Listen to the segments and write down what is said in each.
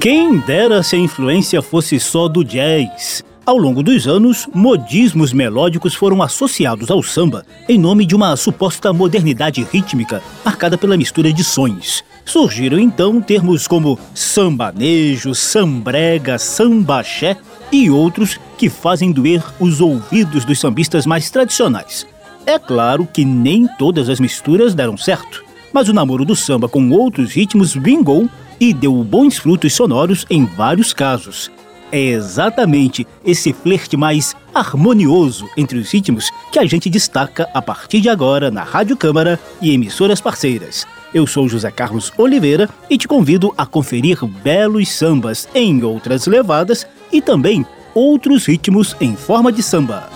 Quem dera se a influência fosse só do jazz. Ao longo dos anos, modismos melódicos foram associados ao samba em nome de uma suposta modernidade rítmica marcada pela mistura de sons. Surgiram então termos como sambanejo, sambrega, sambaxé e outros que fazem doer os ouvidos dos sambistas mais tradicionais. É claro que nem todas as misturas deram certo, mas o namoro do samba com outros ritmos vingou e deu bons frutos sonoros em vários casos. É exatamente esse flerte mais harmonioso entre os ritmos que a gente destaca a partir de agora na Rádio Câmara e emissoras parceiras. Eu sou José Carlos Oliveira e te convido a conferir belos sambas em outras levadas e também outros ritmos em forma de samba.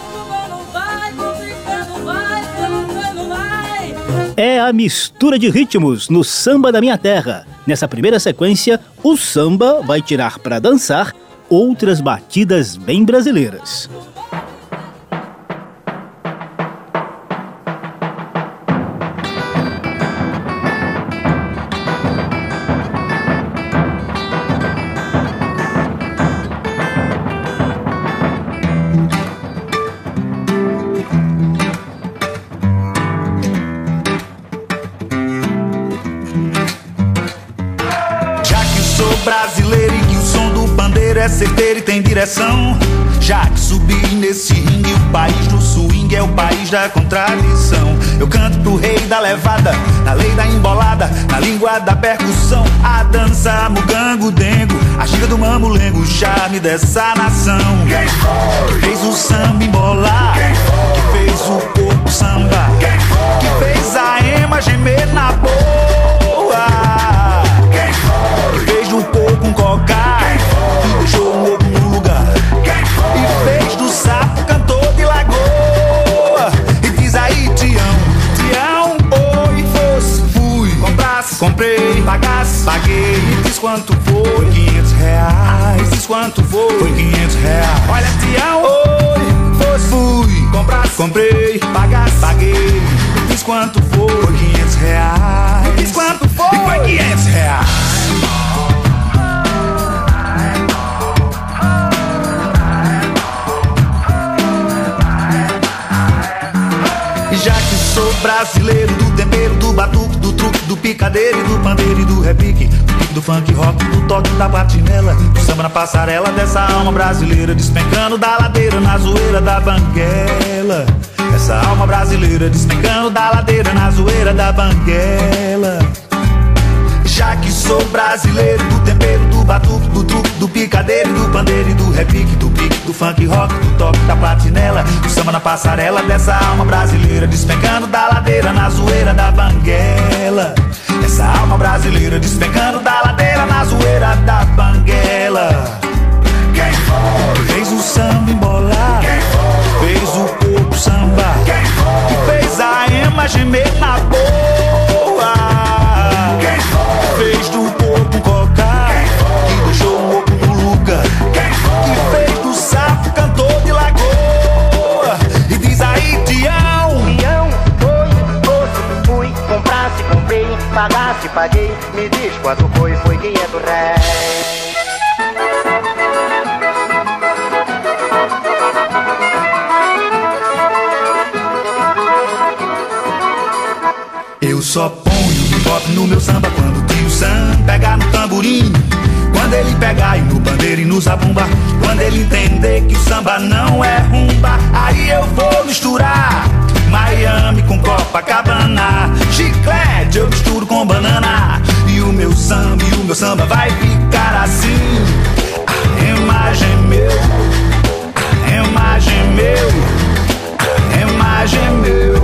É a mistura de ritmos no samba da minha terra Nessa primeira sequência, o samba vai tirar para dançar outras batidas bem brasileiras. Já que subi nesse ringue, o país do swing é o país da contradição. Eu canto pro rei da levada, na lei da embolada, na língua da percussão. A dança, mugango, dengo, a gira do mamulengo, o charme dessa nação. Quem? Fez o samba embolar, Quem fez o corpo funk rock, do toque da patinela, do samba na passarela dessa alma brasileira, despencando da ladeira na zoeira da banguela. Essa alma brasileira despencando da ladeira na zoeira da banguela. Já que sou brasileiro do tempero, do batuque, do truque, do picadeiro, do pandeiro e do repique, do pique, do funk rock, do toque, da platinela, do samba na passarela dessa alma brasileira, despencando da ladeira na zoeira da banguela. Essa alma brasileira despencando da ladeira na zoeira da banguela. Quem foi? Fez o samba embolar. Quem foi? Fez o corpo samba. Quem foi? Fez a ema gemer na boa fez do corpo pagasse, paguei. Me diz quanto foi, foi 500 réis. Eu só ponho hip no meu samba quando Sam pegar no tamborim. Quando ele pegar e no bandeira e no zabumba. Quando ele entender que o samba não é rumba, aí eu vou misturar Miami com Copacabana. Chiclete eu misturo com banana. E o meu samba, e o meu samba vai ficar assim. A imagem meu, a imagem meu, a imagem meu.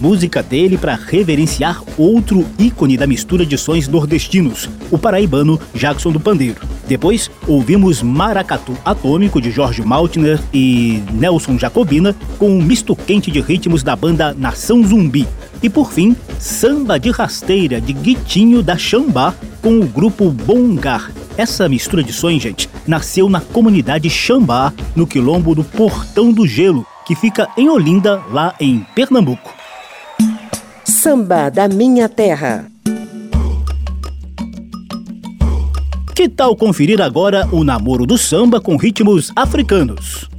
música dele para reverenciar outro ícone da mistura de sons nordestinos, o paraibano Jackson do Pandeiro. Depois, ouvimos Maracatu Atômico de Jorge Maltner e Nelson Jacobina, com um misto quente de ritmos da banda Nação Zumbi. E por fim, Samba de Rasteira de Guitinho da Xambá, com o grupo Bongar. Essa mistura de sons, gente, nasceu na comunidade Xambá, no quilombo do Portão do Gelo, que fica em Olinda, lá em Pernambuco. Samba da Minha Terra. Que tal conferir agora o namoro do samba com ritmos africanos?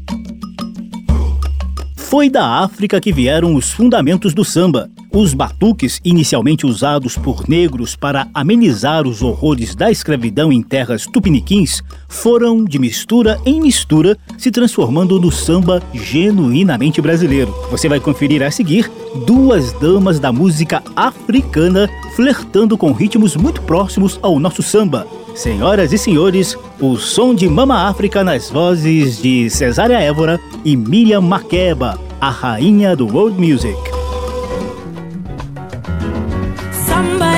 Foi da África que vieram os fundamentos do samba, os batuques, inicialmente usados por negros para amenizar os horrores da escravidão em terras tupiniquins, foram, de mistura em mistura, se transformando no samba genuinamente brasileiro. Você vai conferir a seguir duas damas da música africana flertando com ritmos muito próximos ao nosso samba. Senhoras e senhores, o som de Mama África nas vozes de Cesária Évora e Miriam Makeba, a rainha do world music. samba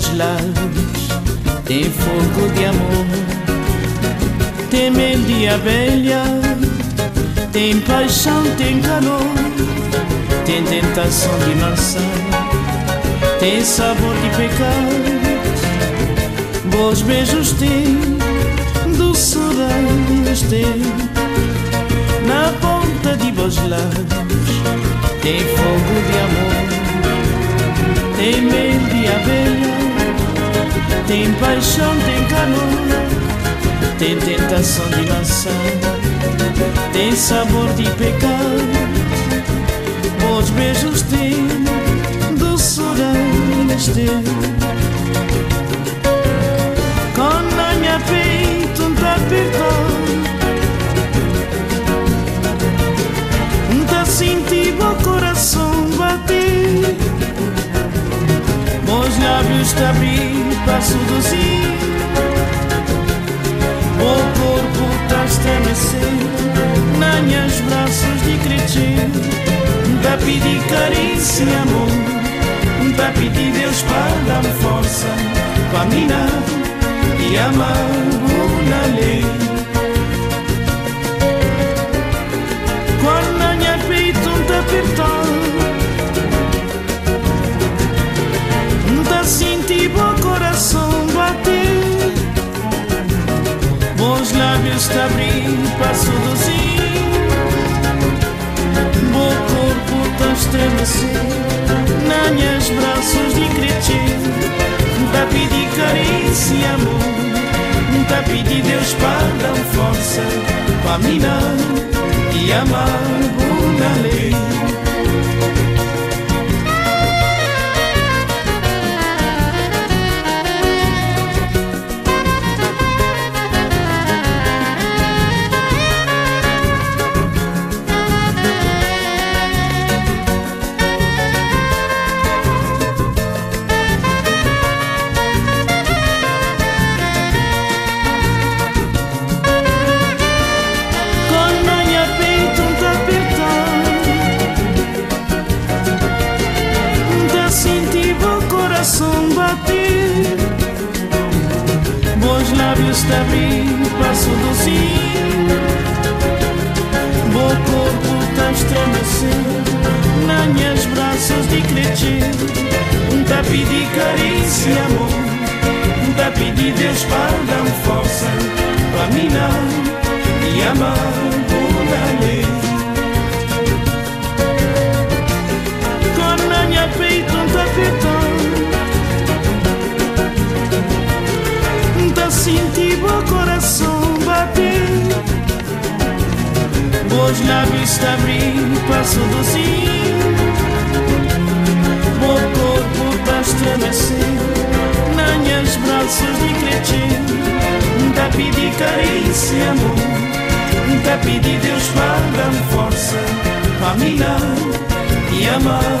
bons lábios tem fogo de amor, tem mel de abelha, tem paixão, tem calor, tem tentação de maçã, tem sabor de pecado, bons beijos tem, doçuras tem, na ponta de bons lábios tem fogo de amor, tem mel de abelha tem paixão, tem calor, tem tentação de maçã, tem sabor de pecado. Os beijos têm doçuras têm. Com na minha peito um tapetão, Os lábios te abrir para seduzir O corpo está a braços de crescer Tá pedir carícia e amor. Tá pedir Deus para dar força Para minar e amar uma lei te estremecer Nanhas braços de crescer Da pedir carícia e amor Da pedir Deus para dar força Para minar e amar por lei de crescer Tá pedir carícia e amor Tá pedir Deus para dar força. Para minar e amar por lei Com a minha peito um tapetão sinto o coração bater Os lábios te abrir para seduzir estremecer Nas braços de crescer Tá pedir carícia e amor Tá pedir Deus para dar força Para mirar e amar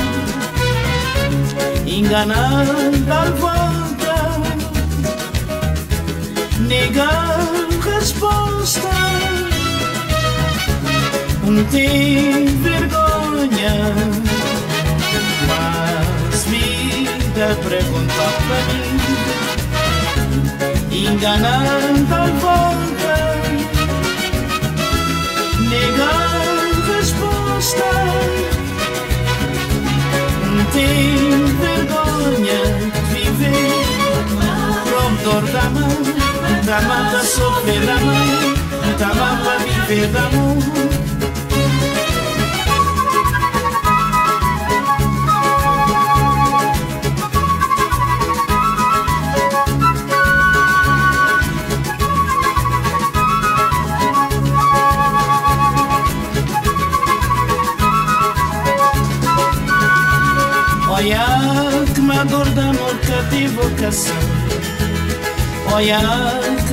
Enganando a volta Negar resposta tem vergonha. Mas vida pergunta para mim, enganando a da mão para sofrer da mão, da mão para viver da mão. vocação Olha que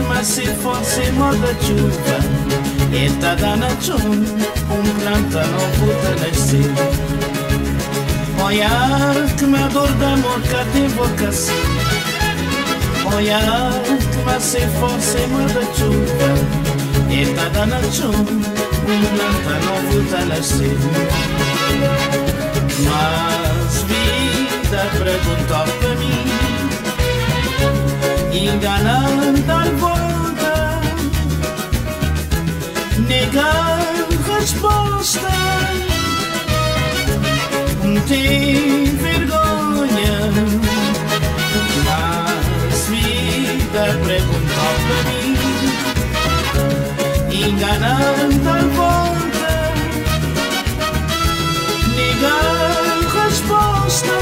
mas se fosse moda chuva Eta dana chum Um planta novo a nascer. Que me dor de amor que tem vocação que mas se fosse moda chuva Eta dana chum Um planta novo a nascer. Mas vida perguntou para mim enganando a volta, negar resposta. Tem vergonha, mas vida perguntou para mim, enganando a volta, negar resposta.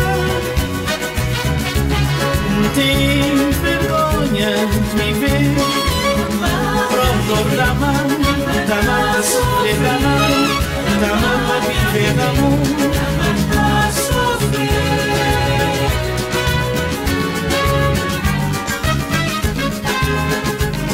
Tem vergonha Pronto, dama, dama para sofrer da mão Dama para viver da amor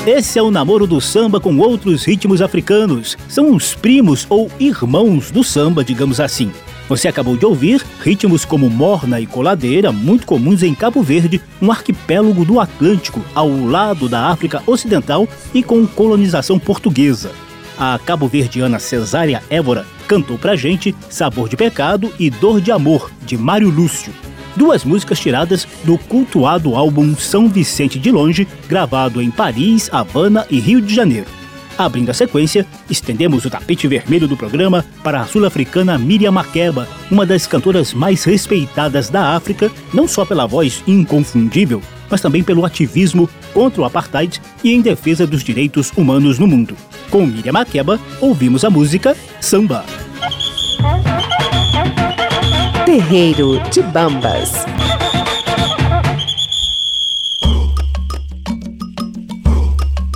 Esse é o namoro do samba com outros ritmos africanos. São os primos ou irmãos do samba, digamos assim. Você acabou de ouvir ritmos como morna e coladeira, muito comuns em Cabo Verde, um arquipélago do Atlântico, ao lado da África Ocidental e com colonização portuguesa. A cabo-verdiana Cesária Évora cantou pra gente Sabor de Pecado e Dor de Amor, de Mário Lúcio. Duas músicas tiradas do cultuado álbum São Vicente de Longe, gravado em Paris, Havana e Rio de Janeiro. Abrindo a sequência, estendemos o tapete vermelho do programa para a sul-africana Miriam Makeba, uma das cantoras mais respeitadas da África, não só pela voz inconfundível, mas também pelo ativismo contra o apartheid e em defesa dos direitos humanos no mundo. Com Miriam Makeba, ouvimos a música Samba. Terreiro de Bambas.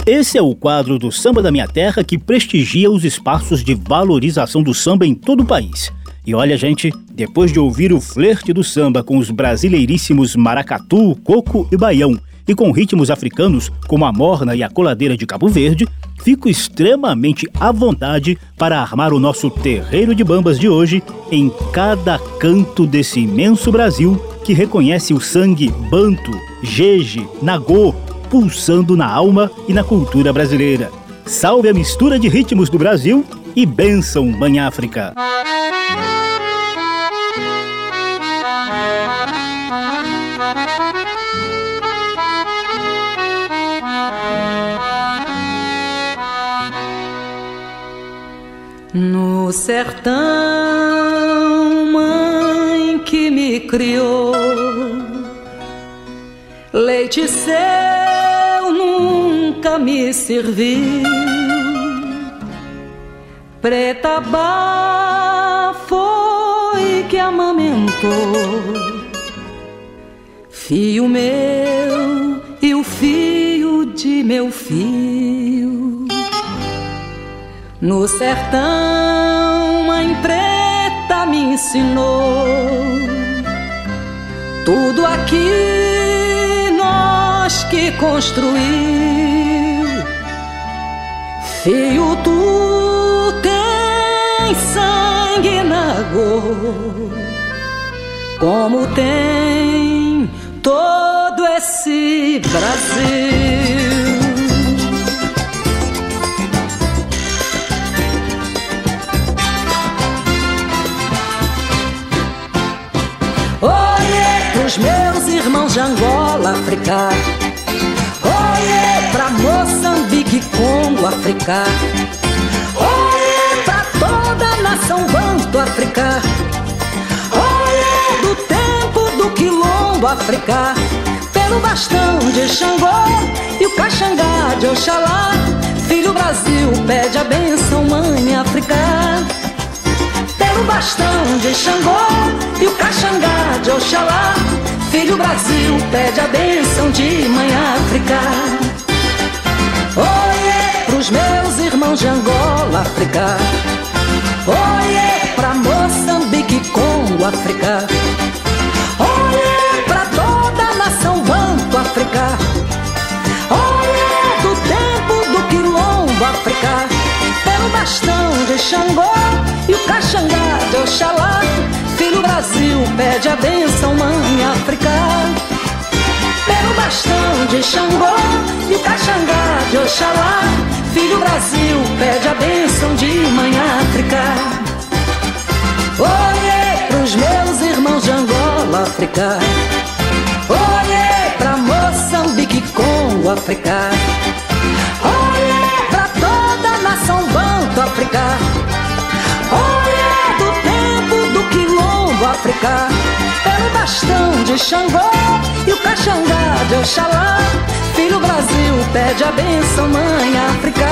Esse é o quadro do Samba da Minha Terra que prestigia os espaços de valorização do samba em todo o país. E olha, gente, depois de ouvir o flerte do samba com os brasileiríssimos maracatu, coco e baião, e com ritmos africanos como a morna e a coladeira de Cabo Verde, fico extremamente à vontade para armar o nosso terreiro de bambas de hoje em cada canto desse imenso Brasil que reconhece o sangue banto, jeje, nagô, pulsando na alma e na cultura brasileira. Salve a mistura de ritmos do Brasil e benção, Mãe África! No sertão, mãe que me criou, leite seu nunca me serviu. Preta Bá foi que amamentou, fio meu e o fio de meu fio. No sertão, mãe preta me ensinou tudo aqui nós que construímos Feio tu tem sangue na cor, como tem todo esse Brasil. Olhei os meus irmãos de Angola, África Congo, África. Oiê pra toda a nação banto, África. Oiê do tempo do quilombo, África. Pelo bastão de Xangô e o caxangá de Oxalá. Filho Brasil pede a benção, mãe África pelo bastão de Xangô e o caxangá de Oxalá. Filho Brasil pede a bênção de mãe África. Meus irmãos de Angola, África. Oiê pra Moçambique, Congo, África. Oiê pra toda a nação Banto, África. Oiê do tempo do Quilombo, África. Pelo bastão de Xangô e o caxangá de Oxalá. Filho Brasil pede a benção, mãe África. Bastão de Xangô e o caxangá de Oxalá. Filho Brasil pede a benção de mãe África. Oiê pros meus irmãos de Angola, África. Oiê pra Moçambique, Congo, África. Oiê pra toda a nação banto, África. África Pelo bastão de Xangô e o caxangá de Oxalá Filho Brasil pede a benção, mãe África.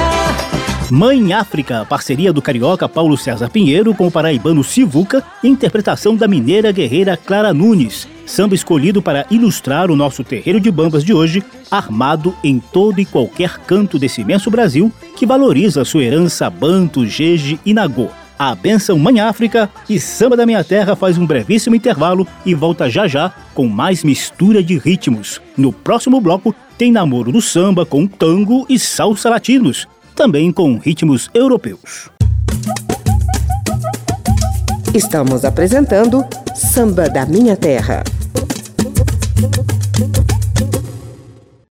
Mãe África, parceria do carioca Paulo César Pinheiro com o paraibano Sivuca, interpretação da mineira guerreira Clara Nunes, samba escolhido para ilustrar o nosso terreiro de bambas de hoje, armado em todo e qualquer canto desse imenso Brasil que valoriza sua herança banto, jeje e nagô a Benção Mãe África e Samba da Minha Terra faz um brevíssimo intervalo e volta já já com mais mistura de ritmos. No próximo bloco tem namoro do samba com tango e salsa latinos, também com ritmos europeus. Estamos apresentando Samba da Minha Terra.